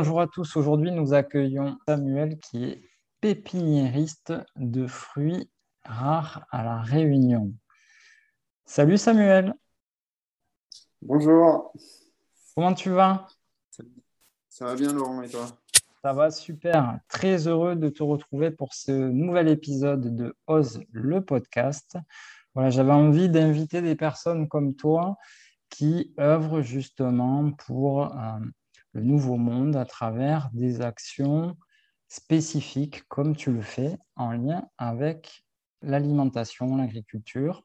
bonjour à tous. Aujourd'hui, nous accueillons Samuel qui est pépiniériste de fruits rares à La Réunion. Salut Samuel. Bonjour. Comment tu vas? Ça va bien Laurent et toi? Ça va super. Très heureux de te retrouver pour ce nouvel épisode de Ose le podcast. Voilà, j'avais envie d'inviter des personnes comme toi qui œuvrent justement pour euh, le nouveau monde à travers des actions spécifiques comme tu le fais en lien avec l'alimentation, l'agriculture.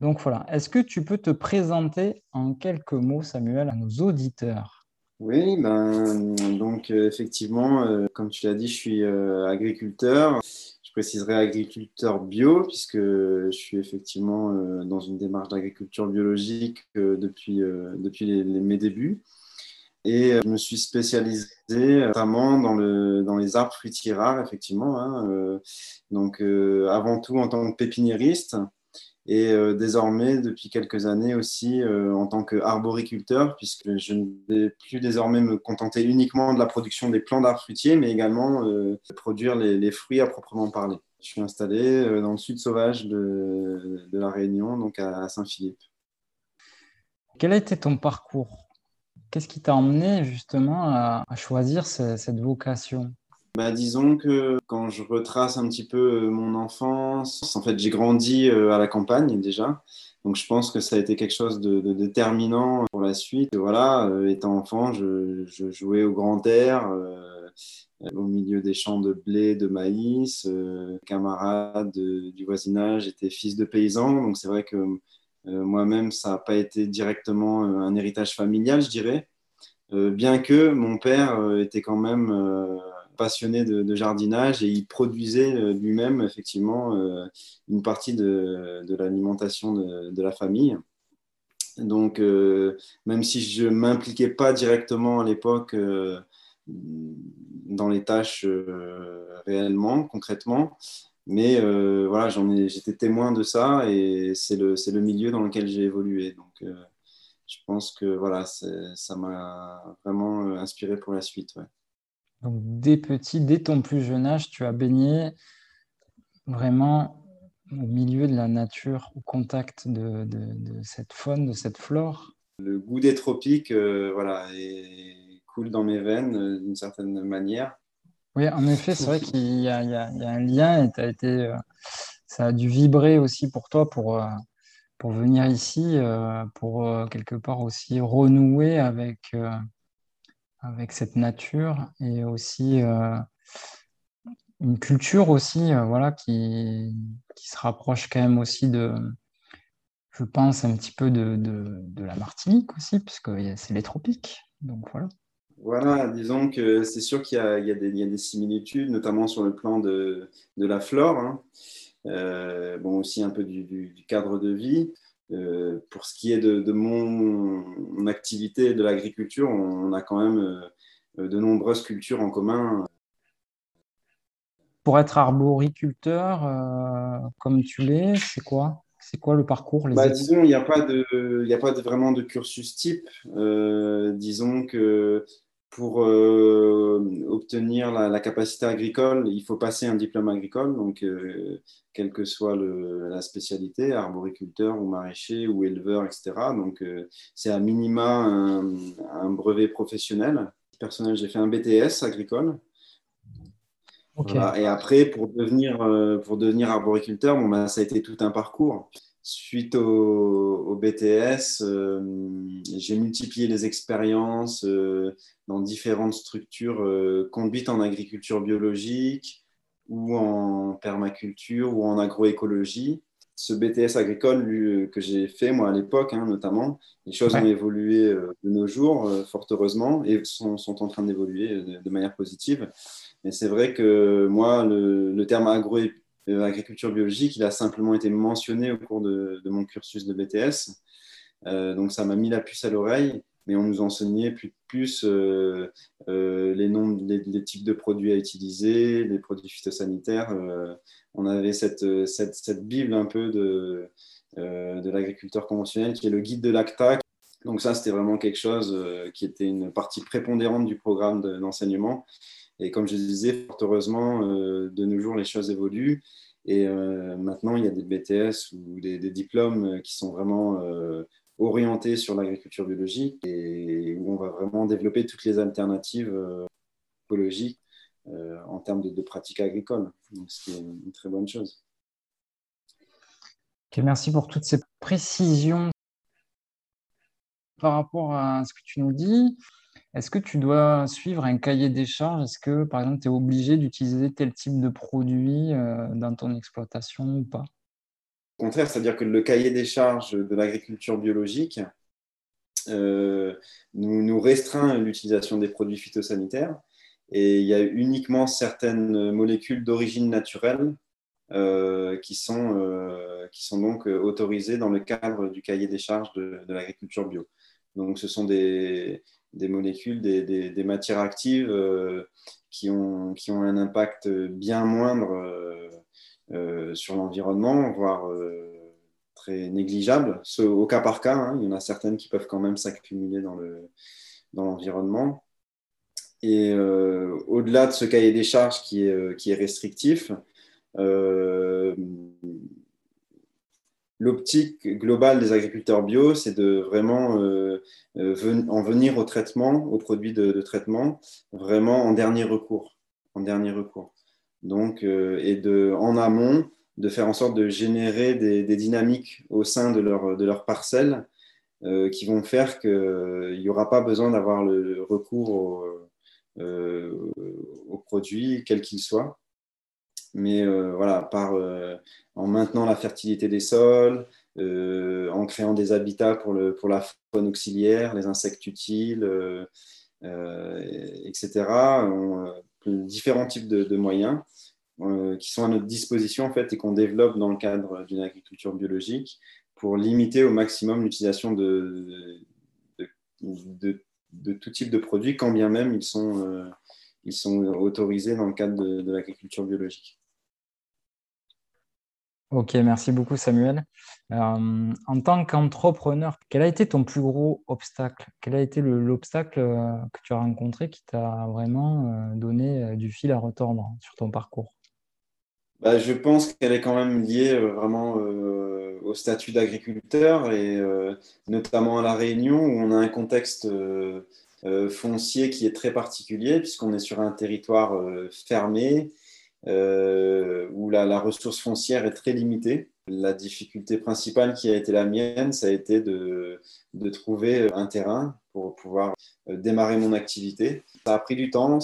Donc voilà, est-ce que tu peux te présenter en quelques mots, Samuel, à nos auditeurs? Oui, ben, donc euh, effectivement, euh, comme tu l'as dit, je suis euh, agriculteur. Je préciserai agriculteur bio, puisque je suis effectivement dans une démarche d'agriculture biologique depuis, depuis mes débuts. Et euh, je me suis spécialisé euh, notamment dans, le, dans les arbres fruitiers rares, effectivement. Hein, euh, donc, avant tout en tant que pépiniériste et désormais, depuis quelques années aussi, en tant qu'arboriculteur, puisque je ne vais plus désormais me contenter uniquement de la production des plants d'arbres fruitiers, mais également produire les, fruits à proprement parler. Je suis installé dans le sud sauvage de la Réunion, donc à Saint-Philippe. Quel a été ton parcours? Qu'est-ce qui t'a emmené justement à, choisir cette vocation? Bah, disons que quand je retrace un petit peu euh, mon enfance, en fait, j'ai grandi euh, à la campagne déjà. Donc, je pense que ça a été quelque chose de, déterminant pour la suite. Voilà, euh, étant enfant, je, jouais au grand air, au milieu des champs de blé, de maïs. camarades du voisinage étaient fils de paysans. Donc, c'est vrai que euh, moi-même, ça n'a pas été directement euh, un héritage familial, je dirais, euh, bien que mon père était quand même passionné de, jardinage et il produisait lui-même effectivement une partie de, l'alimentation de, la famille. Donc, même si je ne m'impliquais pas directement à l'époque dans les tâches réellement, concrètement, mais euh, voilà, j'étais témoin de ça et c'est le, le, milieu dans lequel j'ai évolué. Donc, euh, je pense que voilà, ça m'a vraiment euh, inspiré pour la suite. Donc, dès petit, dès ton plus jeune âge, tu as baigné vraiment au milieu de la nature, au contact de, de, cette faune, de cette flore? Le goût des tropiques, voilà, coule dans mes veines d'une certaine manière. Oui, en effet, c'est vrai qu'il y, a un lien et euh, ça a dû vibrer aussi pour toi pour, euh, pour venir ici, euh, pour quelque part aussi renouer avec, avec cette nature et aussi une culture aussi voilà, qui, qui, se rapproche quand même aussi de, je pense, un petit peu de, de, de la Martinique aussi, puisque c'est les tropiques. Donc voilà. Voilà, disons que c'est sûr qu'il y, y, y, a des similitudes, notamment sur le plan de, de la flore, hein. euh, bon, aussi un peu du, du, cadre de vie. Euh, pour ce qui est de, de mon, activité de l'agriculture, on, a quand même euh, de nombreuses cultures en commun. Pour être arboriculteur, comme tu l'es, c'est quoi? C'est quoi le parcours bah, Disons, il n'y a pas, de, a pas de, vraiment de cursus type. disons que pour euh, obtenir la, capacité agricole, il faut passer un diplôme agricole, donc euh, quelle que soit la spécialité, arboriculteur ou maraîcher ou éleveur, etc. Donc euh, c'est à minima un, brevet professionnel. Personnel, j'ai fait un BTS agricole. Et après, pour devenir, pour devenir arboriculteur, bon, ben, ça a été tout un parcours suite au, BTS, euh, j'ai multiplié les expériences euh, dans différentes structures euh, conduites en agriculture biologique ou en permaculture ou en agroécologie. Ce BTS agricole que j'ai fait, moi, à l'époque, hein, notamment, les choses ont évolué de nos jours, fort heureusement, et sont, sont en train d'évoluer de, manière positive. Mais c'est vrai que moi, le, le terme agroécologie agriculture biologique, il a simplement été mentionné au cours de, mon cursus de BTS. Euh, donc ça m'a mis la puce à l'oreille, mais on nous enseignait plus, plus euh, euh, les noms, les, types de produits à utiliser, les produits phytosanitaires. on avait cette, cette, bible un peu de, de l'agriculteur conventionnel qui est le guide de l'ACTA, Donc ça, c'était vraiment quelque chose qui était une partie prépondérante du programme d'enseignement. Et comme je disais, fort heureusement, euh, de nos jours, les choses évoluent. Et euh, maintenant, il y a des BTS ou des, diplômes qui sont vraiment orientés sur l'agriculture biologique et où on va vraiment développer toutes les alternatives écologiques en termes de, pratiques agricoles. Donc, c'est une très bonne chose. merci pour toutes ces précisions par rapport à ce que tu nous dis, est-ce que tu dois suivre un cahier des charges? Est-ce que, par exemple, tu es obligé d'utiliser tel type de produit euh, dans ton exploitation ou pas? Au contraire, c'est-à-dire que le cahier des charges de l'agriculture biologique euh, nous, restreint l'utilisation des produits phytosanitaires. Et il y a uniquement certaines molécules d'origine naturelle euh, qui, sont, qui sont donc autorisées dans le cadre du cahier des charges de l'agriculture bio. Donc, ce sont des, molécules, des, matières actives euh, qui, ont, un impact bien moindre euh, euh, sur l'environnement, voire très négligeable. au cas par cas, hein, il y en a certaines qui peuvent quand même s'accumuler dans l'environnement. Et au-delà de ce cahier des charges qui est restrictif, l'optique globale des agriculteurs bio, c'est de vraiment euh, euh, en venir au traitement, aux produits de, traitement, vraiment en dernier recours. En dernier recours. Donc, euh, et de, en amont, de faire en sorte de générer des, dynamiques au sein de leur, de leur parcelle qui vont faire qu'il n'y aura pas besoin d'avoir le, recours aux produits, quels qu'ils soient mais euh, voilà, euh, en maintenant la fertilité des sols, euh, en créant des habitats pour, le, pour la faune auxiliaire, les insectes utiles, etc. Différents types de, moyens qui sont à notre disposition en fait et qu'on développe dans le cadre d'une agriculture biologique pour limiter au maximum l'utilisation de, de, tout type de produits, quand bien même ils sont, ils sont autorisés dans le cadre de l'agriculture biologique. Ok, merci beaucoup Samuel. Euh, en tant qu'entrepreneur, quel a été ton plus gros obstacle? Quel a été l'obstacle euh, que tu as rencontré qui t'a vraiment euh, donné du fil à retordre sur ton parcours? Bah, Je pense qu'elle est quand même liée vraiment au statut d'agriculteur et notamment à La Réunion où on a un contexte foncier qui est très particulier puisqu'on est sur un territoire fermé euh, où la, ressource foncière est très limitée. La difficulté principale qui a été la mienne, ça a été de, de trouver un terrain pour pouvoir euh, démarrer mon activité. Ça a pris du temps.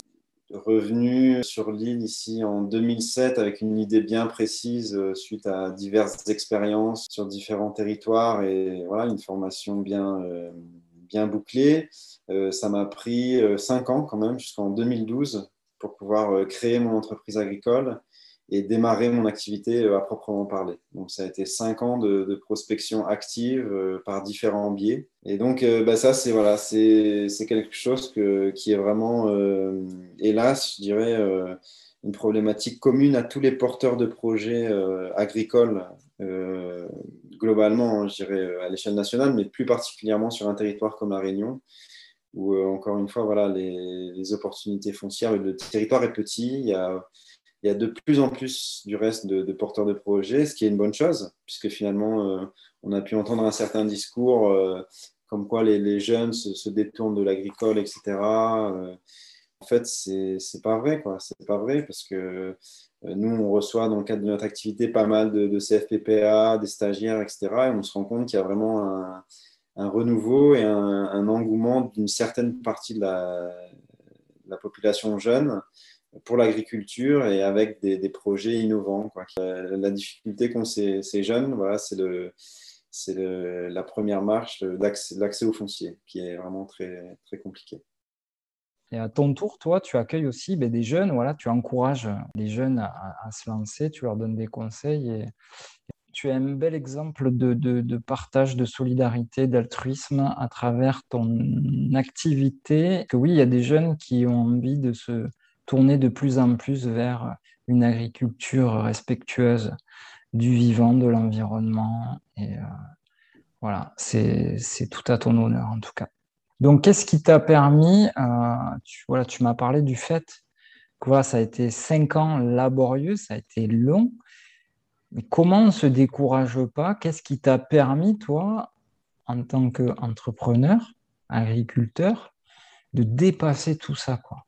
Revenu sur l'île ici en 2007 avec une idée bien précise euh, suite à diverses expériences sur différents territoires et voilà une formation bien, bien bouclée. Ça m'a pris cinq ans quand même jusqu'en 2012 pour pouvoir euh, créer mon entreprise agricole et démarrer mon activité euh, à proprement parler. Donc ça a été cinq ans de, prospection active euh, par différents biais. Et donc bah, ça, c'est voilà, c'est quelque chose qui est vraiment, hélas, je dirais, une problématique commune à tous les porteurs de projets agricoles globalement, je dirais, à l'échelle nationale, mais plus particulièrement sur un territoire comme la Réunion où, euh, encore une fois, voilà, les, opportunités foncières, le territoire est petit, il y a, de plus en plus du reste de, porteurs de projets, ce qui est une bonne chose, puisque finalement, euh, on a pu entendre un certain discours euh, comme quoi les, jeunes se, détournent de l'agricole, etc. en fait, c'est pas vrai, quoi. C'est pas vrai, parce que nous, on reçoit dans le cadre de notre activité pas mal de, de CFPPA, des stagiaires, etc. Et on se rend compte qu'il y a vraiment un un renouveau et un, engouement d'une certaine partie de la, population jeune pour l'agriculture et avec des, projets innovants. La, difficulté qu'ont ces, jeunes, voilà, c'est le, c'est la première marche d'accès au foncier qui est vraiment très, très compliquée. Et à ton tour, toi, tu accueilles aussi ben, des jeunes, voilà, tu encourages les jeunes à, à, se lancer, tu leur donnes des conseils. Et, tu es un bel exemple de, partage, de solidarité, d'altruisme à travers ton activité. Que oui, il y a des jeunes qui ont envie de se tourner de plus en plus vers une agriculture respectueuse du vivant, de l'environnement. Et euh, Voilà, c'est tout à ton honneur en tout cas. Donc, qu'est-ce qui t'a permis, euh, tu, voilà, tu m'as parlé du fait que ça a été cinq ans laborieux, ça a été long. Comment on ne se décourage pas? Qu'est-ce qui t'a permis, toi, en tant qu'entrepreneur, agriculteur, de dépasser tout ça quoi?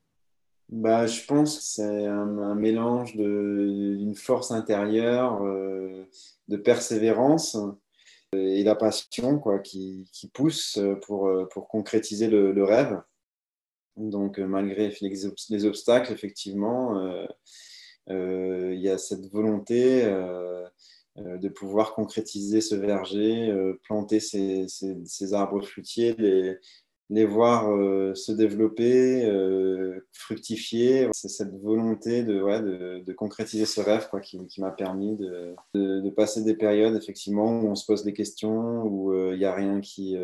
Bah, je pense que c'est un, mélange d'une force intérieure, euh, de persévérance et la passion quoi, qui, pousse pour, pour concrétiser le, rêve. Donc, malgré les, obstacles, effectivement, euh, euh, il y a cette volonté euh, de pouvoir concrétiser ce verger, planter ces, ces, arbres fruitiers, les, les voir euh, se développer, euh, fructifier. C'est cette volonté de, ouais, de, de, concrétiser ce rêve quoi, qui, m'a permis de, de, passer des périodes effectivement où on se pose des questions, où euh, il n'y a rien qui,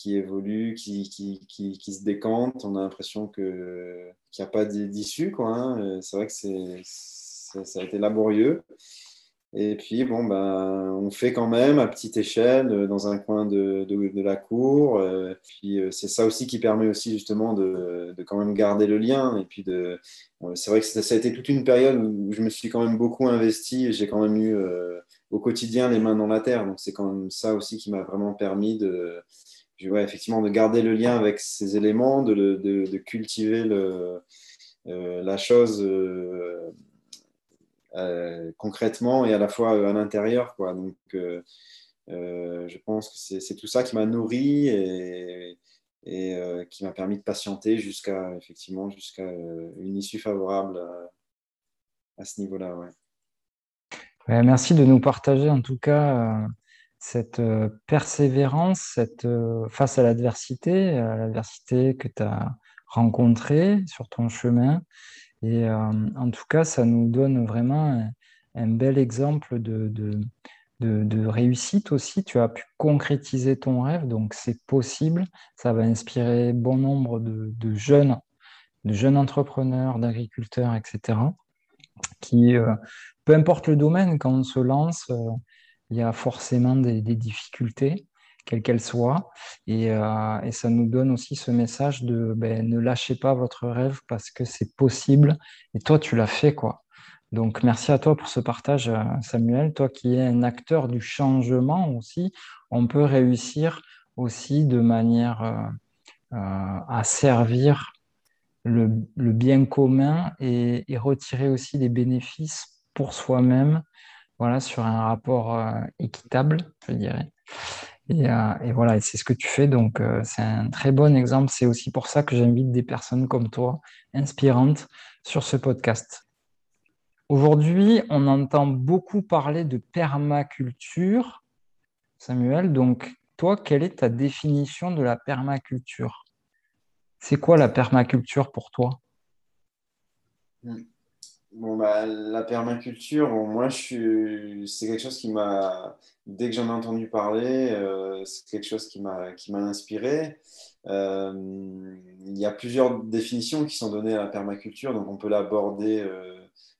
qui évolue, qui, qui, qui, se décante. On a l'impression qu'il n'y a pas d'issue. Hein. C'est vrai que c'est, ça a été laborieux. Et puis, bon, ben, on fait quand même à petite échelle euh, dans un coin de, de, la cour. Euh, puis, euh, c'est ça aussi qui permet aussi justement de, de, quand même garder le lien. Et puis, c'est vrai que ça, a été toute une période où je me suis quand même beaucoup investi j'ai quand même eu au quotidien les mains dans la terre. Donc, c'est quand même ça aussi qui m'a vraiment permis de, effectivement, de garder le lien avec ces éléments, de, de cultiver le, la chose euh, concrètement et à la fois euh, à l'intérieur. Euh, je pense que c'est tout ça qui m'a nourri et, qui m'a permis de patienter jusqu'à effectivement jusqu'à une issue favorable à, ce niveau-là. Merci de nous partager en tout cas cette persévérance cette, face à l'adversité, l'adversité que tu as rencontrée sur ton chemin et euh, en tout cas, ça nous donne vraiment un, bel exemple de, réussite aussi. Tu as pu concrétiser ton rêve, donc c'est possible. Ça va inspirer bon nombre de, jeunes, de jeunes entrepreneurs, d'agriculteurs, etc. Qui, euh, peu importe le domaine, quand on se lance, euh, il y a forcément des difficultés quelle qu'elle soit. Euh, et, ça nous donne aussi ce message de ben, ne lâchez pas votre rêve parce que c'est possible. Et toi, tu l'as fait, quoi. Donc, merci à toi pour ce partage, euh, Samuel. Toi qui es un acteur du changement aussi, on peut réussir aussi de manière euh, à servir le, bien commun et, retirer aussi des bénéfices pour soi-même, voilà, sur un rapport équitable, je dirais. Euh, et, voilà, c'est ce que tu fais. Donc, euh, c'est un très bon exemple. C'est aussi pour ça que j'invite des personnes comme toi, inspirantes, sur ce podcast. Aujourd'hui, on entend beaucoup parler de permaculture. Samuel, donc, toi, quelle est ta définition de la permaculture? C'est quoi la permaculture pour toi? Hmm. Bon, bah, la permaculture, moi, c'est quelque chose qui m'a, dès que j'en ai entendu parler, euh, c'est quelque chose qui m'a, inspiré. Euh, il y a plusieurs définitions qui sont données à la permaculture, donc on peut l'aborder euh,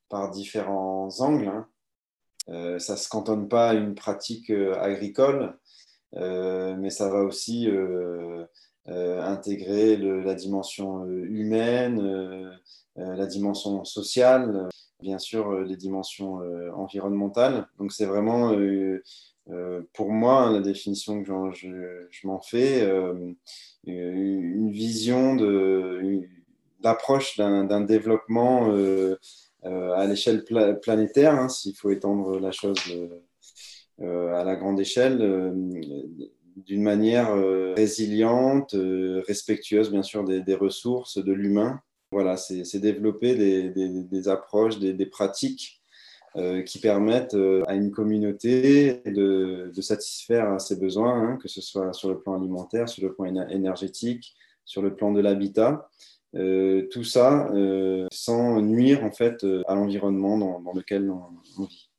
par différents angles. Hein. ça ne se cantonne pas à une pratique agricole, mais ça va aussi intégrer la dimension humaine la dimension sociale, bien sûr euh, les dimensions euh, environnementales. Donc c'est vraiment pour moi, hein, la définition que je, m'en fais, une vision d'approche d'un développement à l'échelle planétaire, hein, s'il faut étendre la chose à la grande échelle, d'une manière résiliente, respectueuse bien sûr des ressources, de l'humain, voilà, c'est développer des, approches, des, pratiques euh, qui permettent euh, à une communauté de, satisfaire ses besoins, hein, que ce soit sur le plan alimentaire, sur le plan énergétique, sur le plan de l'habitat. Euh, tout ça sans nuire en fait à l'environnement dans, lequel on, vit.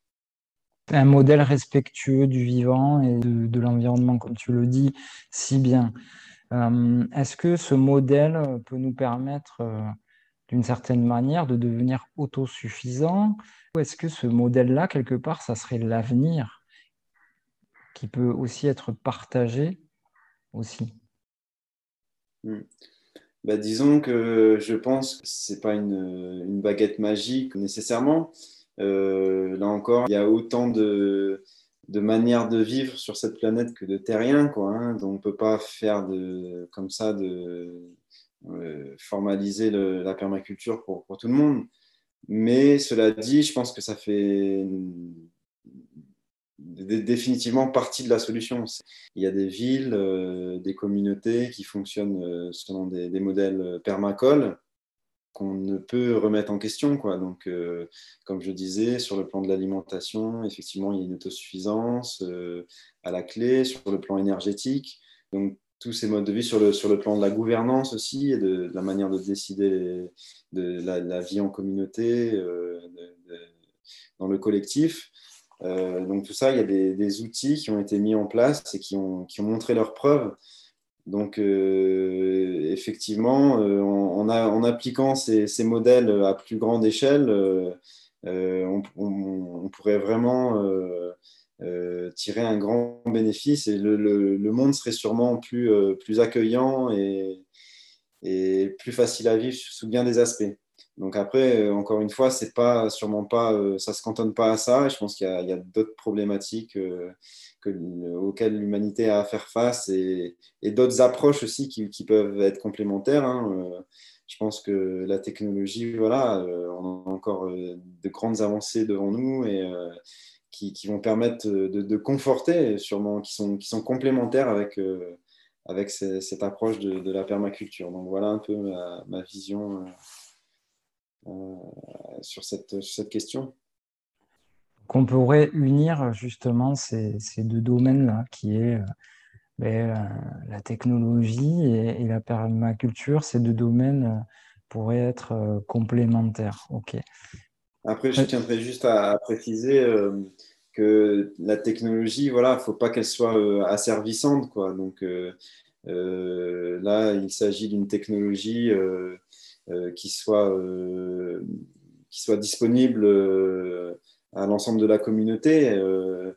Un modèle respectueux du vivant et de, de l'environnement, comme tu le dis si bien. Est-ce que ce modèle peut nous permettre d'une certaine manière de devenir autosuffisant? Ou est-ce que ce modèle-là, quelque part, ça serait l'avenir qui peut aussi être partagé aussi? Hmm. bah, Disons que je pense que ce n'est pas une, baguette magique nécessairement. Euh, là encore, il y a autant de, de, manières de vivre sur cette planète que de terriens. Quoi, hein. Donc on ne peut pas faire de, comme ça de euh, formaliser la permaculture pour, tout le monde. Mais cela dit, je pense que ça fait définitivement partie de la solution. Il y a des villes, euh, des communautés qui fonctionnent euh, selon des, modèles permacoles qu'on ne peut remettre en question. Quoi. Donc, comme je disais, sur le plan de l'alimentation, effectivement, il y a une autosuffisance à la clé, sur le plan énergétique. Donc, tous ces modes de vie sur le, sur le plan de la gouvernance aussi et de, la manière de décider de la, vie en communauté, dans le collectif. Euh, donc tout ça, il y a des, outils qui ont été mis en place et qui ont, qui ont montré leurs preuves. Donc euh, effectivement, euh, en, appliquant ces, modèles à plus grande échelle, on, pourrait vraiment tirer un grand bénéfice et le, le, monde serait sûrement plus, plus accueillant et, et plus facile à vivre sous bien des aspects. Donc après, euh, encore une fois, c'est pas sûrement pas, euh, ça se cantonne pas à ça. Je pense qu'il y a, d'autres problématiques euh, auxquelles l'humanité a à faire face et, d'autres approches aussi qui, peuvent être complémentaires. Hein. Je pense que la technologie, voilà, on a encore de grandes avancées devant nous et qui, vont permettre de, conforter, sûrement, qui sont, qui sont complémentaires avec avec cette approche de, la permaculture. Donc voilà un peu ma vision euh, sur cette, cette question Qu'on pourrait unir justement ces, ces deux domaines-là, qui est euh, ben, euh, la technologie et, la permaculture. Ces deux domaines pourraient être complémentaires. Ok. Après, je tiendrais juste à, préciser la technologie, voilà, faut pas qu'elle soit asservissante, quoi. Donc là, il s'agit d'une technologie euh, qui, soit, euh, qui soit disponible euh, à l'ensemble de la communauté. Euh,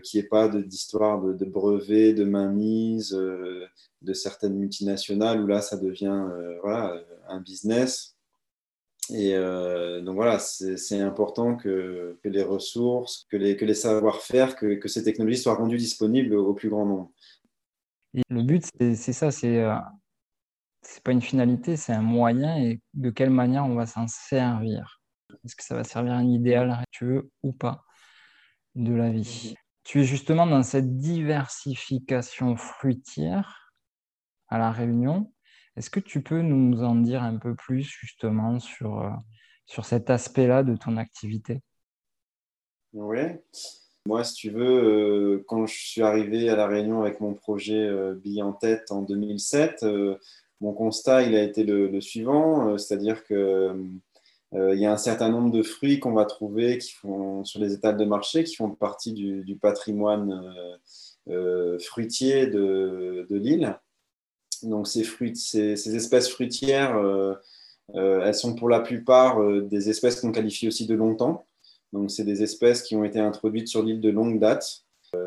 qui n'y ait pas d'histoire de, brevets, de mainmise, de certaines multinationales où là, ça devient voilà, un business. Et donc voilà, c'est important que, que, les ressources, que les, que les savoir-faire, que, que, ces technologies soient rendues disponibles au, plus grand nombre. le but, c'est ça, c'est c'est pas une finalité, c'est un moyen et de quelle manière on va s'en servir. Est-ce que ça va servir un idéal tu veux ou pas de la vie? Tu es justement dans cette diversification fruitière à la Réunion. Est-ce que tu peux nous en dire un peu plus justement sur, euh, cet aspect-là de ton activité? Oui. Moi, si tu veux, euh, quand je suis arrivé à La Réunion avec mon projet euh, Bille en tête en 2007, mon constat, il a été le, suivant, c'est-à-dire que euh, il y a un certain nombre de fruits qu'on va trouver qui font, sur les étals de marché qui font partie du, patrimoine fruitier de, l'île. Donc ces, espèces fruitières, elles sont pour la plupart des espèces qu'on qualifie aussi de longtemps. Donc c'est des espèces qui ont été introduites sur l'île de longue date.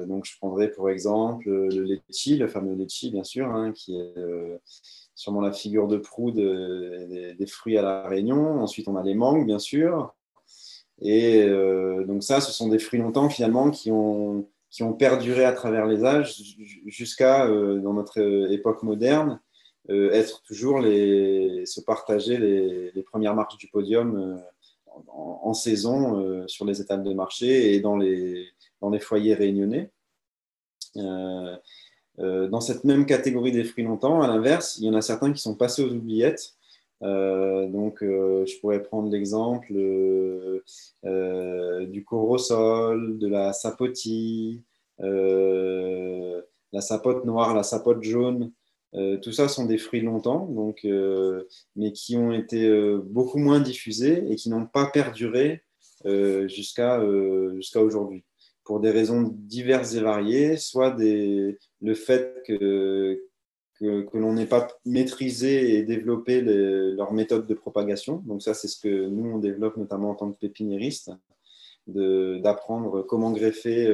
donc je prendrai pour exemple le litchi, le fameux litchi bien sûr, hein, qui est sûrement la figure de proue des, fruits à la Réunion. Ensuite, on a les mangues, bien sûr. Et euh, donc ça, ce sont des fruits longtemps finalement qui ont, qui ont perduré à travers les âges jusqu'à, euh, dans notre époque moderne, euh, être toujours les, se partager les, premières marches du podium en, saison sur les étals de marché et dans les, dans les foyers réunionnais. Euh, dans cette même catégorie des fruits longtemps, à l'inverse, il y en a certains qui sont passés aux oubliettes. Euh, donc, euh, je pourrais prendre l'exemple du corosol, de la sapotille, la sapote noire, la sapote jaune. tout ça sont des fruits longtemps, donc, mais qui ont été beaucoup moins diffusés et qui n'ont pas perduré jusqu'à jusqu'à aujourd'hui pour des raisons diverses et variées, soit le fait que, que, l'on n'ait pas maîtrisé et développé leur méthode de propagation. Donc ça, c'est ce que nous, on développe notamment en tant que pépiniériste. d'apprendre comment greffer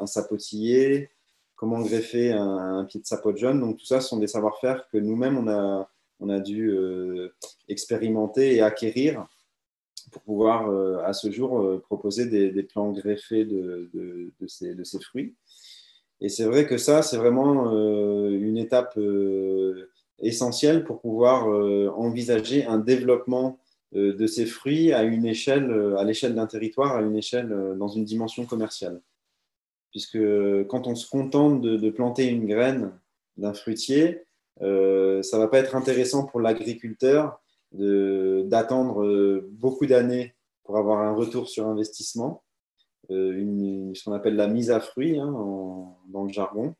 un sapotillier, comment greffer un, pied de sapote jaune. Donc tout ça, ce sont des savoir-faire que nous-mêmes, on a, on a dû expérimenter et acquérir pour pouvoir à ce jour proposer des, des plans greffés de, de, de, ces, de, ces, fruits. Et c'est vrai que ça, c'est vraiment une étape essentielle pour pouvoir envisager un développement euh, de ces fruits à une échelle, euh, à l'échelle d'un territoire, à une échelle euh, dans une dimension commerciale. Puisque quand on se contente de, planter une graine d'un fruitier, ça ne va pas être intéressant pour l'agriculteur d'attendre beaucoup d'années pour avoir un retour sur investissement, ce qu'on appelle la mise à fruit hein, dans le jargon.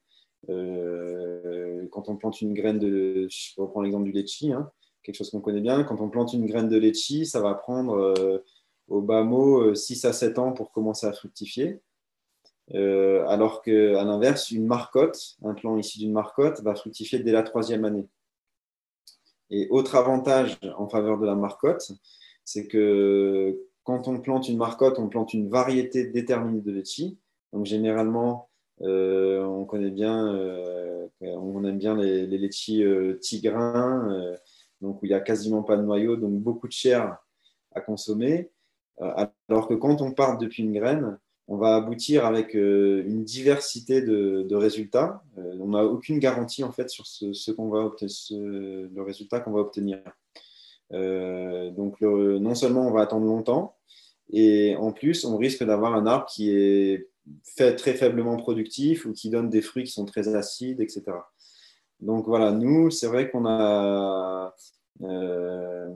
quand on plante une graine de, je reprends l'exemple du litchi, hein, quelque chose qu'on connaît bien. Quand on plante une graine de litchi, ça va prendre euh, au bas mot 6 euh, à 7 ans pour commencer à fructifier. Euh, alors qu'à l'inverse, une marcotte, un plant issu d'une marcotte, va fructifier dès la troisième année. Et autre avantage en faveur de la marcotte, c'est que quand on plante une marcotte, on plante une variété déterminée de litchi. Donc généralement, on connaît bien, on aime bien les, les litchis tigrins donc où il n'y a quasiment pas de noyau, donc beaucoup de chair à consommer. Euh, alors que quand on part depuis une graine, on va aboutir avec euh, une diversité de, résultats. Euh, on n'a aucune garantie en fait sur ce, qu'on va le résultat qu'on va obtenir. Donc non seulement on va attendre longtemps, et en plus on risque d'avoir un arbre qui est fait très faiblement productif ou qui donne des fruits qui sont très acides, etc. Donc voilà, nous, c'est vrai qu'on a, euh,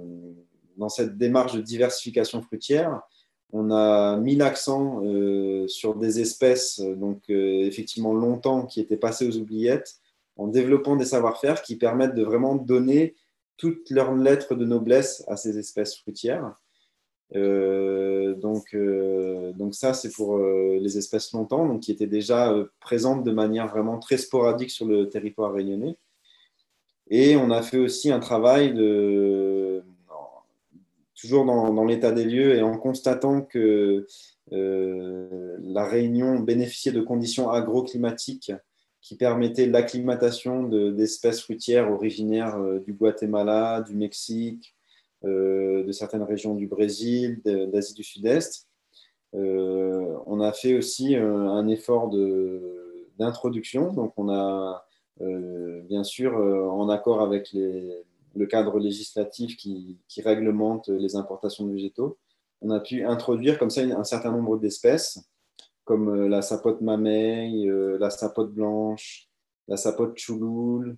dans cette démarche de diversification fruitière, on a mis l'accent euh, sur des espèces, donc euh, effectivement longtemps, qui étaient passées aux oubliettes, en développant des savoir-faire qui permettent de vraiment donner toutes leurs lettres de noblesse à ces espèces fruitières. Euh, donc, euh, donc ça, c'est pour euh, les espèces longtemps, donc qui étaient déjà présentes de manière vraiment très sporadique sur le territoire réunionnais. Et on a fait aussi un travail de, toujours dans, dans l'état des lieux et en constatant que la Réunion bénéficiait de conditions agroclimatiques qui permettaient l'acclimatation d'espèces fruitières originaires du Guatemala, du Mexique, euh, de certaines régions du Brésil, d'Asie du Sud-Est. Euh, on a fait aussi euh, un effort d'introduction. Donc, on a bien sûr, en accord avec le cadre législatif qui, réglemente les importations de végétaux, on a pu introduire comme ça un certain nombre d'espèces, comme la sapote mameille, la sapote blanche, la sapote chouloul,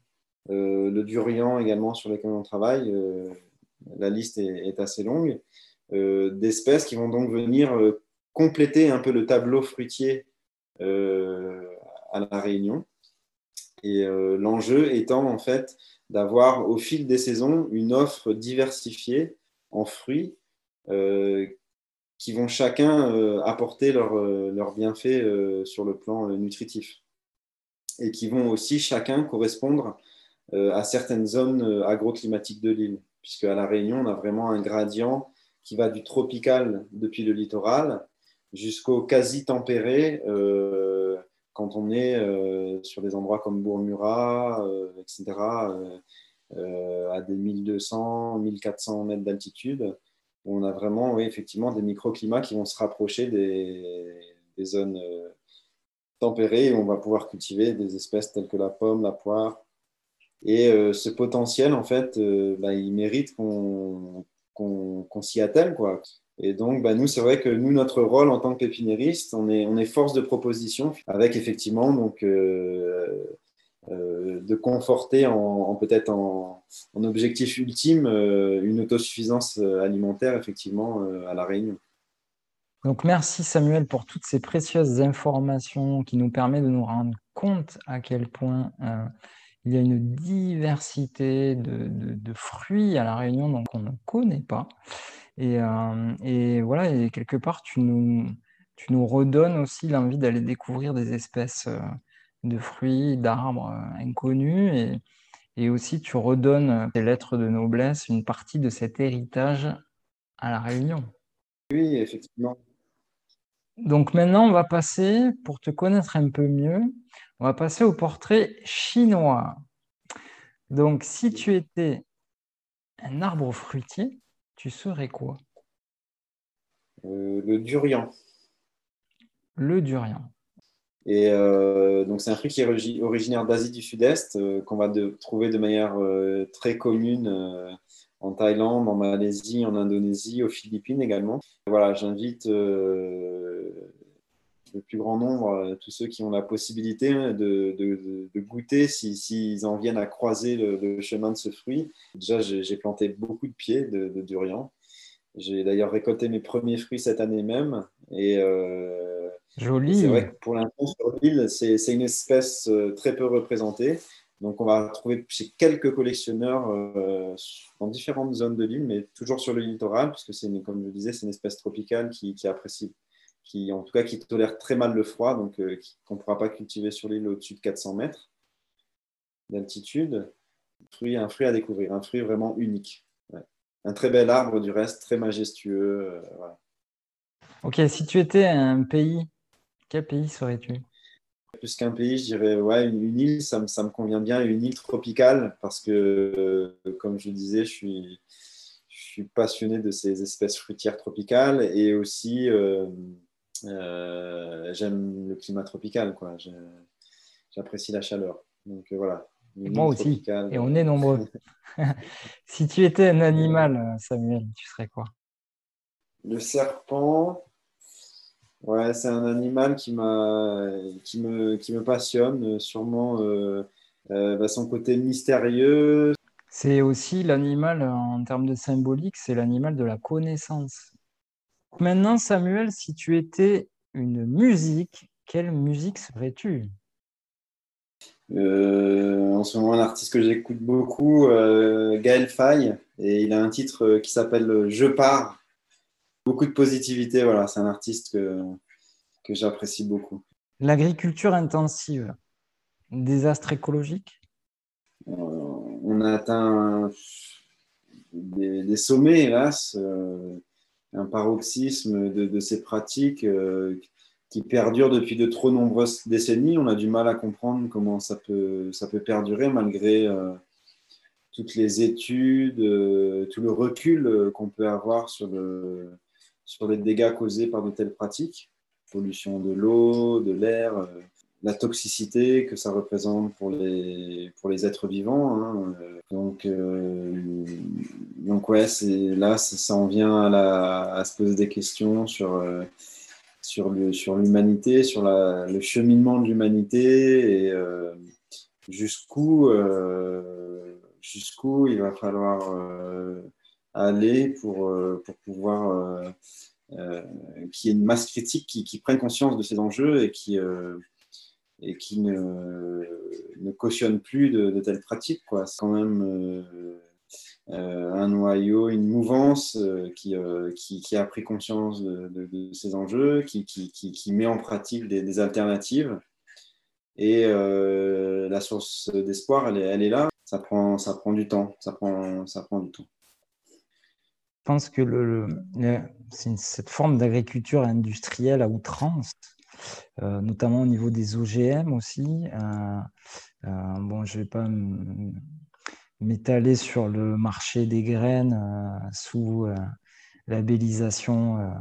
le durian également sur lesquels on travaille la liste est, assez longue, euh, d'espèces qui vont donc venir euh, compléter un peu le tableau fruitier euh, à la Réunion. Et l'enjeu étant en fait d'avoir au fil des saisons une offre diversifiée en fruits qui vont chacun apporter leurs leur bienfaits sur le plan nutritif et qui vont aussi chacun correspondre à certaines zones agroclimatiques de l'île puisque à La Réunion, on a vraiment un gradient qui va du tropical depuis le littoral jusqu'au quasi tempéré euh, quand on est euh, sur des endroits comme Bourg-Murat, euh, etc., à des 1200, 1400 mètres d'altitude, on a vraiment, oui, effectivement, des microclimats qui vont se rapprocher des, zones tempérées et on va pouvoir cultiver des espèces telles que la pomme, la poire, et euh, ce potentiel, en fait, euh, bah, il mérite qu'on s'y attelle. Quoi. Et donc, bah, nous, c'est vrai que nous, notre rôle en tant que pépiniériste, on est, on est force de proposition avec effectivement donc, euh, de conforter en, peut-être en, objectif ultime une autosuffisance alimentaire, effectivement, à La Réunion. Donc, merci Samuel pour toutes ces précieuses informations qui nous permettent de nous rendre compte à quel point il y a une diversité de, fruits à La Réunion donc on ne connaît pas. Et, euh, voilà, quelque part, tu nous, redonnes aussi l'envie d'aller découvrir des espèces euh, de fruits, d'arbres euh, inconnus. Et, et aussi, tu redonnes tes lettres de noblesse, une partie de cet héritage à La Réunion. Oui, effectivement. Donc maintenant, on va passer, pour te connaître un peu mieux, on va passer au portrait chinois. Donc, si tu étais un arbre fruitier, tu serais quoi? Le durian. Le durian. Euh, donc, c'est un fruit qui est originaire d'Asie du Sud-Est, euh, qu'on va trouver de manière euh, très commune en Thaïlande, en Malaisie, en Indonésie, aux Philippines également. Voilà, j'invite le plus grand nombre, tous ceux qui ont la possibilité de, goûter, s'ils en viennent à croiser le, chemin de ce fruit. Déjà, j'ai planté beaucoup de pieds de, durian. J'ai d'ailleurs récolté mes premiers fruits cette année même. Et Joli. C'est vrai que pour l'instant, sur l'île, c'est une espèce euh, très peu représentée. Donc, on va trouver chez quelques collectionneurs euh, dans différentes zones de l'île, mais toujours sur le littoral, parce que c'est, comme je le disais, c'est une espèce tropicale qui, apprécie, qui, en tout cas, qui tolère très mal le froid, donc euh, qu'on ne pourra pas cultiver sur l'île au-dessus de 400 mètres d'altitude. Fruit, un fruit à découvrir, un fruit vraiment unique. Un très bel arbre, du reste, très majestueux. Ok, si tu étais un pays quel pays serais-tu? Plus qu'un pays, je dirais ouais, une, île, ça me, ça me, convient bien, une île tropicale, parce que, euh, comme je disais, je suis, je suis passionné de ces espèces fruitières tropicales et aussi euh, euh, j'aime le climat tropical. Quoi. J'apprécie la chaleur. Donc voilà. Moi aussi. Et on est nombreux. si tu étais un animal, Samuel, tu serais quoi? Le serpent. Ouais, c'est un animal qui, qui, me, qui me passionne, sûrement euh, euh, bah, son côté mystérieux. C'est aussi l'animal, en termes de symbolique, c'est l'animal de la connaissance. Maintenant, Samuel, si tu étais une musique, quelle musique serais-tu? Euh, En ce moment, un artiste que j'écoute beaucoup, Gaël Faye, et il a un titre qui s'appelle Je pars beaucoup de positivité. Voilà, c'est un artiste que, que j'apprécie beaucoup. L'agriculture intensive, désastre écologique? Euh, On a atteint des, sommets, hélas, euh, un paroxysme de, ces pratiques euh, qui perdurent depuis de trop nombreuses décennies. On a du mal à comprendre comment ça peut, ça peut perdurer malgré toutes les études, tout le recul qu'on peut avoir sur le, sur les dégâts causés par de telles pratiques, pollution de l'eau, de l'air, euh, la toxicité que ça représente pour les, pour les êtres vivants. Hein, euh. Donc, euh, donc ouais, là, ça en vient à, se poser des questions sur, sur, l'humanité, sur la, le cheminement de l'humanité et jusqu'où, jusqu'où il va falloir aller pour, euh, pour pouvoir euh, euh, qu'il y ait une masse critique qui, prenne conscience de ces enjeux et qui, et qui ne, ne, cautionne plus de, telles pratiques. C'est quand même un noyau, une mouvance qui, qui, qui, a pris conscience de, de, ces enjeux, qui, qui, met en pratique des, alternatives. Et la source d'espoir, elle est, elle est là. Ça prend, ça prend du temps. Ça prend, ça prend du temps. Je pense que le, cette forme d'agriculture industrielle à outrance, euh, notamment au niveau des OGM aussi. Euh, euh, bon, je ne vais pas m'étaler sur le marché des graines sous labellisation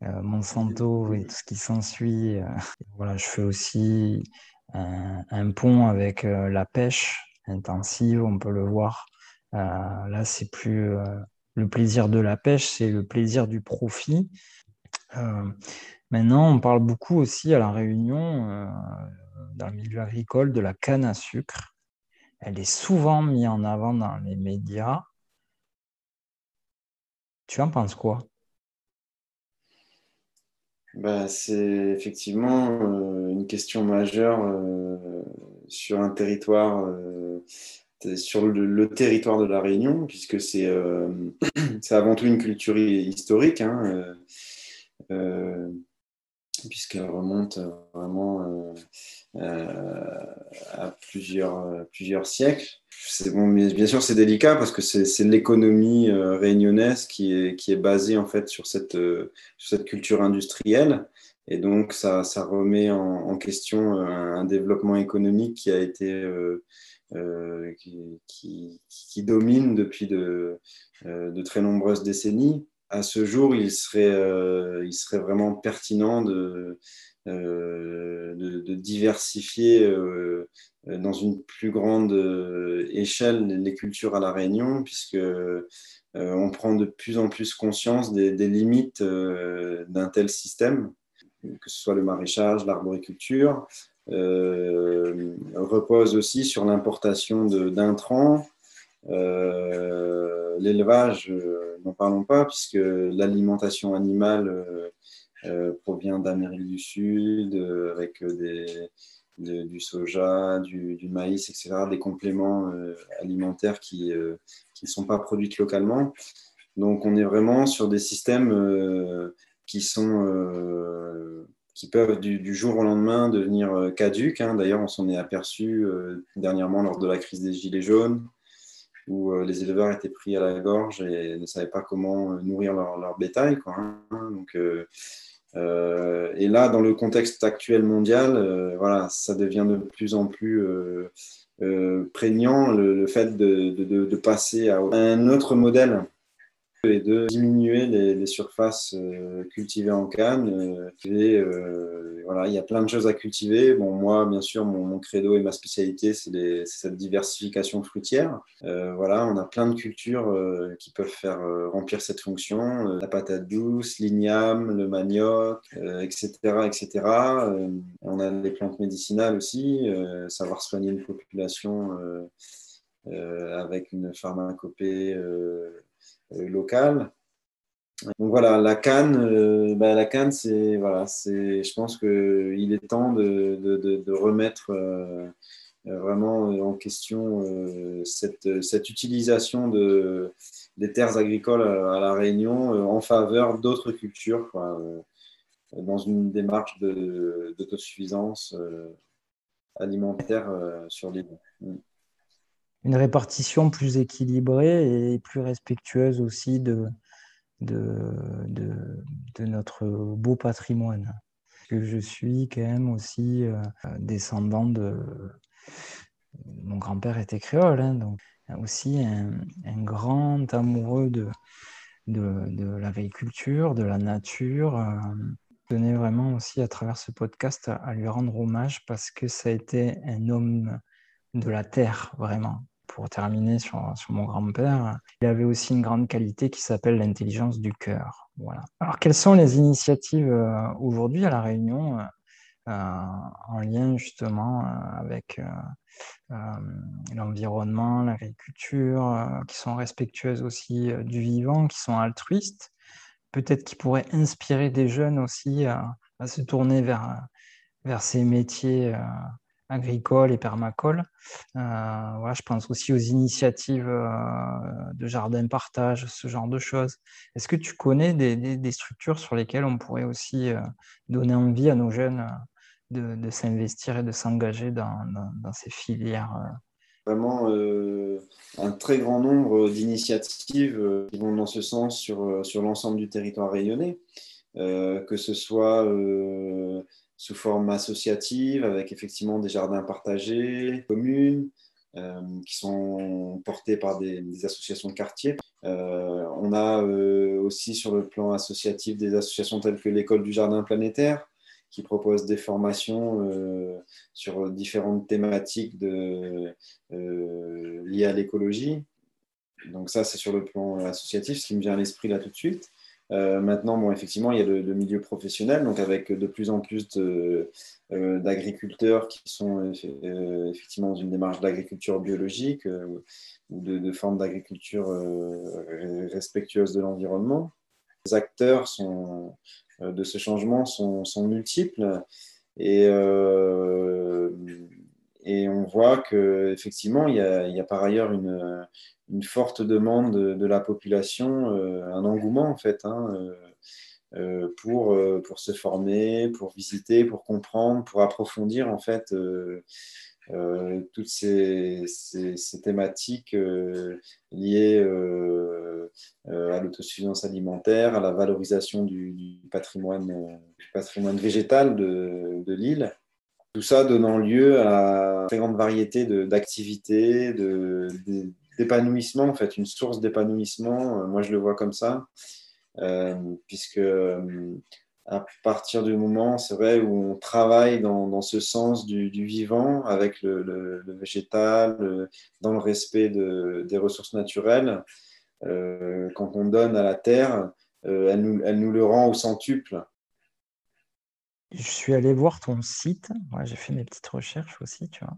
Monsanto et tout ce qui s'ensuit. voilà, je fais aussi un, pont avec la pêche intensive, on peut le voir. là, c'est plus le plaisir de la pêche, c'est le plaisir du profit. Euh, maintenant, on parle beaucoup aussi à La Réunion, euh, dans le milieu agricole, de la canne à sucre. Elle est souvent mise en avant dans les médias. Tu en penses quoi? Ben, C'est effectivement euh, une question majeure sur un territoire sur le, territoire de la Réunion, puisque c'est euh, avant tout une culture historique, hein, euh, euh, puisqu'elle remonte vraiment à plusieurs, plusieurs siècles. Bon, bien sûr, c'est délicat parce que c'est l'économie réunionnaise qui est, qui est basée en fait sur cette, sur cette culture industrielle. Et donc, ça, ça remet en, question un, développement économique qui a été qui, qui, domine depuis de, de, très nombreuses décennies. À ce jour, il serait, il serait vraiment pertinent de, de, de, diversifier dans une plus grande échelle les cultures à La Réunion, puisque on prend de plus en plus conscience des, des limites d'un tel système que ce soit le maraîchage, l'arboriculture, euh, repose aussi sur l'importation d'intrants. Euh, L'élevage, euh, n'en parlons pas, puisque l'alimentation animale euh, provient d'Amérique du Sud, avec du soja, du, maïs, etc., des compléments alimentaires qui ne sont pas produits localement. Donc on est vraiment sur des systèmes qui peuvent du, jour au lendemain devenir caduques. Hein. D'ailleurs, on s'en est aperçu dernièrement lors de la crise des Gilets jaunes, où les éleveurs étaient pris à la gorge et ne savaient pas comment nourrir leur, bétail. Quoi, hein. Donc, et là, dans le contexte actuel mondial, voilà, ça devient de plus en plus prégnant le, fait de, passer à un autre modèle et de diminuer les, surfaces euh, cultivées en canne. Euh, euh, il y a plein de choses à cultiver. Bon, moi, bien sûr, mon, credo et ma spécialité, c'est cette diversification fruitière. voilà, on a plein de cultures qui peuvent faire remplir cette fonction. la patate douce, l'igname, le manioc, etc., etc. on a les plantes médicinales aussi, savoir soigner une population avec une pharmacopée locale. Donc voilà, la canne, euh, bah, la canne, c'est voilà, c'est, je pense qu'il est temps de, de, remettre euh, vraiment en question cette, cette, utilisation de, des terres agricoles à, la Réunion en faveur d'autres cultures, dans une démarche d'autosuffisance alimentaire sur l'île. Une répartition plus équilibrée et plus respectueuse aussi de, de, de, notre beau patrimoine. Que je suis quand même aussi euh, descendant de... Mon grand-père était créole, hein, donc aussi un, grand amoureux de, de, de l'agriculture, de la nature. Euh, je tenais vraiment aussi à travers ce podcast à lui rendre hommage parce que ça a été un homme de la terre, vraiment. Pour terminer sur, sur mon grand-père, il avait aussi une grande qualité qui s'appelle l'intelligence du cœur. Voilà. Alors, quelles sont les initiatives euh, aujourd'hui à La Réunion euh, en lien justement euh, avec l'environnement, l'agriculture, qui sont respectueuses aussi du vivant, qui sont altruistes, peut-être qui pourraient inspirer des jeunes aussi à se tourner vers, vers ces métiers agricole et permacole. Euh, voilà, je pense aussi aux initiatives euh, de jardin partage, ce genre de choses. Est-ce que tu connais des, structures sur lesquelles on pourrait aussi euh, donner envie à nos jeunes de, s'investir et de s'engager dans, dans, ces filières Vraiment un très grand nombre d'initiatives qui vont dans ce sens sur, sur l'ensemble du territoire rayonné, que ce soit sous forme associative, avec effectivement des jardins partagés, communes, euh, qui sont portés par des, associations de quartier. Euh, on a euh, aussi sur le plan associatif des associations telles que l'école du jardin planétaire, qui propose des formations sur différentes thématiques liées à l'écologie. Donc ça, c'est sur le plan associatif, ce qui me vient à l'esprit là tout de suite. Euh, maintenant, bon, effectivement, il y a le, milieu professionnel, donc avec de plus en plus euh, d'agriculteurs qui sont euh, effectivement dans une démarche d'agriculture biologique ou de, de formes d'agriculture respectueuse de l'environnement. Les acteurs de ce changement sont, sont multiples et, et on voit qu'effectivement, il, il y a par ailleurs une, forte demande de, la population, euh, un engouement en fait, hein, euh, euh, pour, se former, pour visiter, pour comprendre, pour approfondir en fait toutes ces, thématiques liées à l'autosuffisance alimentaire, à la valorisation du, patrimoine, patrimoine végétal de l'île. Tout ça donnant lieu à une très grande variété d'activités, d'épanouissement, en fait, une source d'épanouissement. Moi, je le vois comme ça, puisque à partir du moment, c'est vrai, où on travaille dans, ce sens du, vivant, avec le, végétal, dans le respect des ressources naturelles, euh, quand on donne à la terre, euh, elle, nous, elle, nous, le rend au centuple. Je suis allé voir ton site, j'ai fait mes petites recherches aussi, tu vois.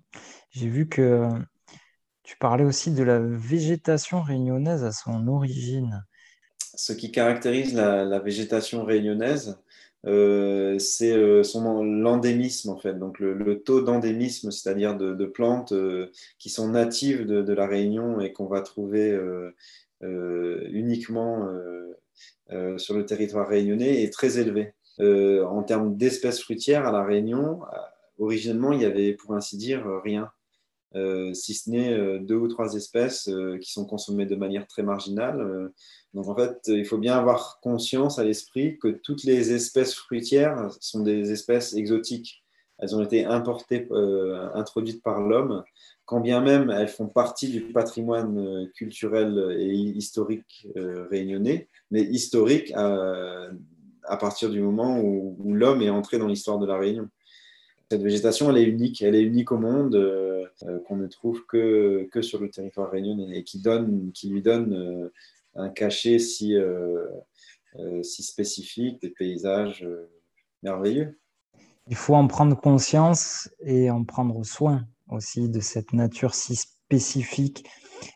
J'ai vu que tu parlais aussi de la végétation réunionnaise à son origine. Ce qui caractérise la, végétation réunionnaise, euh, c'est euh, l'endémisme en fait, donc le, taux d'endémisme, c'est-à-dire de, plantes euh, qui sont natives de, la Réunion et qu'on va trouver uniquement sur le territoire réunionnais est très élevé. En termes d'espèces fruitières à la Réunion, originellement il y avait pour ainsi dire rien. si ce n'est deux ou trois espèces qui sont consommées de manière très marginale. Donc en fait, il faut bien avoir conscience à l'esprit que toutes les espèces fruitières sont des espèces exotiques. Elles ont été importées, euh, introduites par l'homme, quand bien même elles font partie du patrimoine euh, culturel et historique euh, réunionnais, mais historique à, partir du moment où, l'homme est entré dans l'histoire de la Réunion. Cette végétation, elle est unique, elle est unique au monde, qu'on ne trouve que, que sur le territoire réunionnais et qui, donne, qui lui donne un cachet si, euh, euh, si spécifique, des paysages euh, merveilleux. Il faut en prendre conscience et en prendre soin aussi de cette nature si spécifique.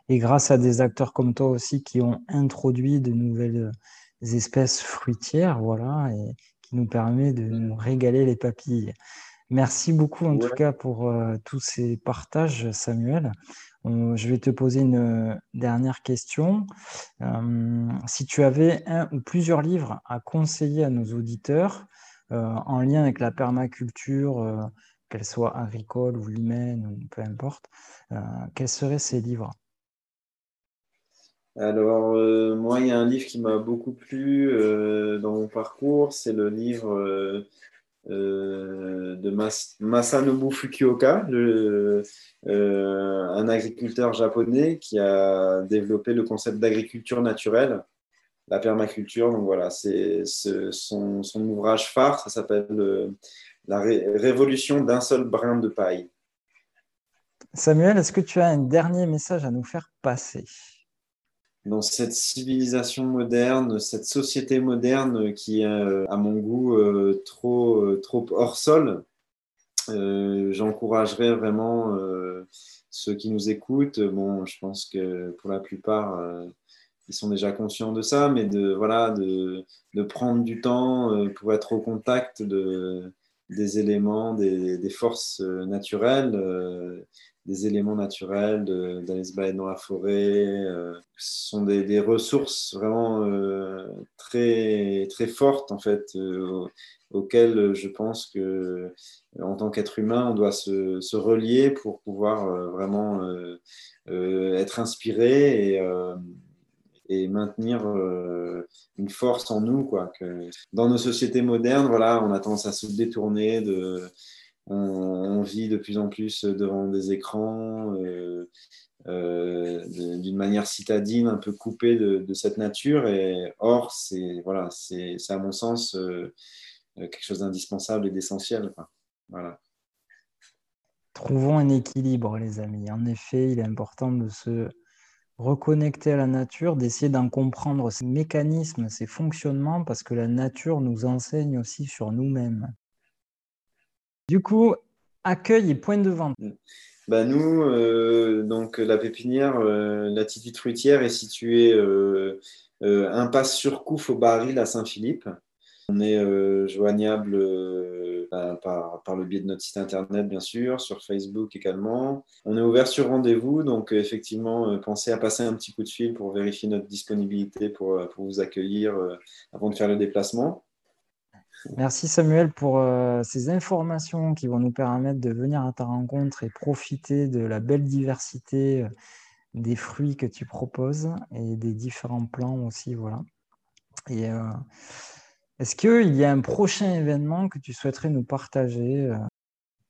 Et grâce à des acteurs comme toi aussi qui ont introduit de nouvelles espèces fruitières, voilà, et qui nous permet de nous régaler les papilles. Merci beaucoup en tout cas pour tous ces partages, Samuel je vais te poser une euh, dernière question. Euh, si tu avais un ou plusieurs livres à conseiller à nos auditeurs euh, en lien avec la permaculture, qu'elle soit agricole ou humaine, ou peu importe, quels seraient ces livres? Alors, moi, il y a un livre qui m'a beaucoup plu dans mon parcours, c'est le livre euh, de Masanobu Fukuoka, euh, un agriculteur japonais qui a développé le concept d'agriculture naturelle, la permaculture. Donc voilà, c'est son, ouvrage phare, ça s'appelle euh, La révolution d'un seul brin de paille. Samuel, est-ce que tu as un dernier message à nous faire passer? Dans cette civilisation moderne, cette société moderne qui est, euh, à mon goût, euh, trop, euh, trop hors sol, j'encouragerais vraiment ceux qui nous écoutent. Bon, je pense que pour la plupart, ils sont déjà conscients de ça, mais de, voilà, de, prendre du temps pour être au contact de, des éléments, des forces naturelles des éléments naturels, d'aller se balader dans la forêt. Euh, ce sont des, ressources vraiment euh, très, très fortes, en fait, euh, auxquelles je pense que en tant qu'être humain, on doit se, se, relier pour pouvoir vraiment être inspiré et, et maintenir une force en nous. Quoi, que dans nos sociétés modernes, voilà, on a tendance à se détourner de on, vit de plus en plus devant des écrans, euh, euh, d'une manière citadine, un peu coupée de, cette nature. Et or, c'est voilà, c'est à mon sens euh, quelque chose d'indispensable et d'essentiel. Voilà. Trouvons un équilibre, les amis. En effet, il est important de se reconnecter à la nature, d'essayer d'en comprendre ses mécanismes, ses fonctionnements, parce que la nature nous enseigne aussi sur nous-mêmes. Du coup, accueil et point de vente. Bah nous, euh, donc la pépinière, euh, l'attitude fruitière est située euh, impasse sur Couf au Baril à Saint-Philippe. On est joignable bah, par, le biais de notre site internet, bien sûr, sur Facebook également. On est ouvert sur rendez-vous, donc effectivement, pensez à passer un petit coup de fil pour vérifier notre disponibilité pour vous accueillir avant de faire le déplacement. Merci Samuel pour euh, ces informations qui vont nous permettre de venir à ta rencontre et profiter de la belle diversité euh, des fruits que tu proposes et des différents plans aussi. Voilà. Et euh, est-ce qu'il y a un prochain événement que tu souhaiterais nous partager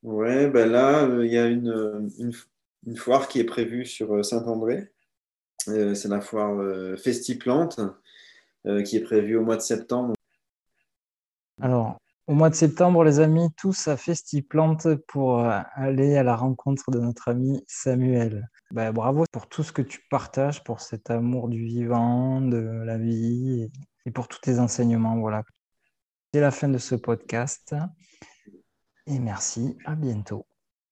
Ouais, ben là, il y a une, une, foire qui est prévue sur Saint-André. C'est la foire Festiplante qui est prévue au mois de septembre. Alors, au mois de septembre, les amis, tous à Festiplante pour euh, aller à la rencontre de notre ami Samuel. Bah, bravo pour tout ce que tu partages, pour cet amour du vivant, de la vie et pour tous tes enseignements. Voilà. C'est la fin de ce podcast. Et merci, à bientôt.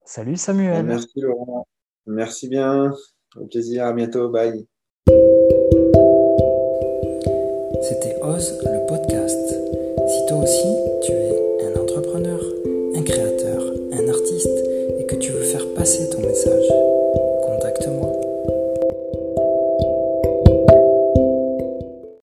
Salut Samuel. Merci Laurent. Merci bien. Au plaisir, à bientôt. Bye.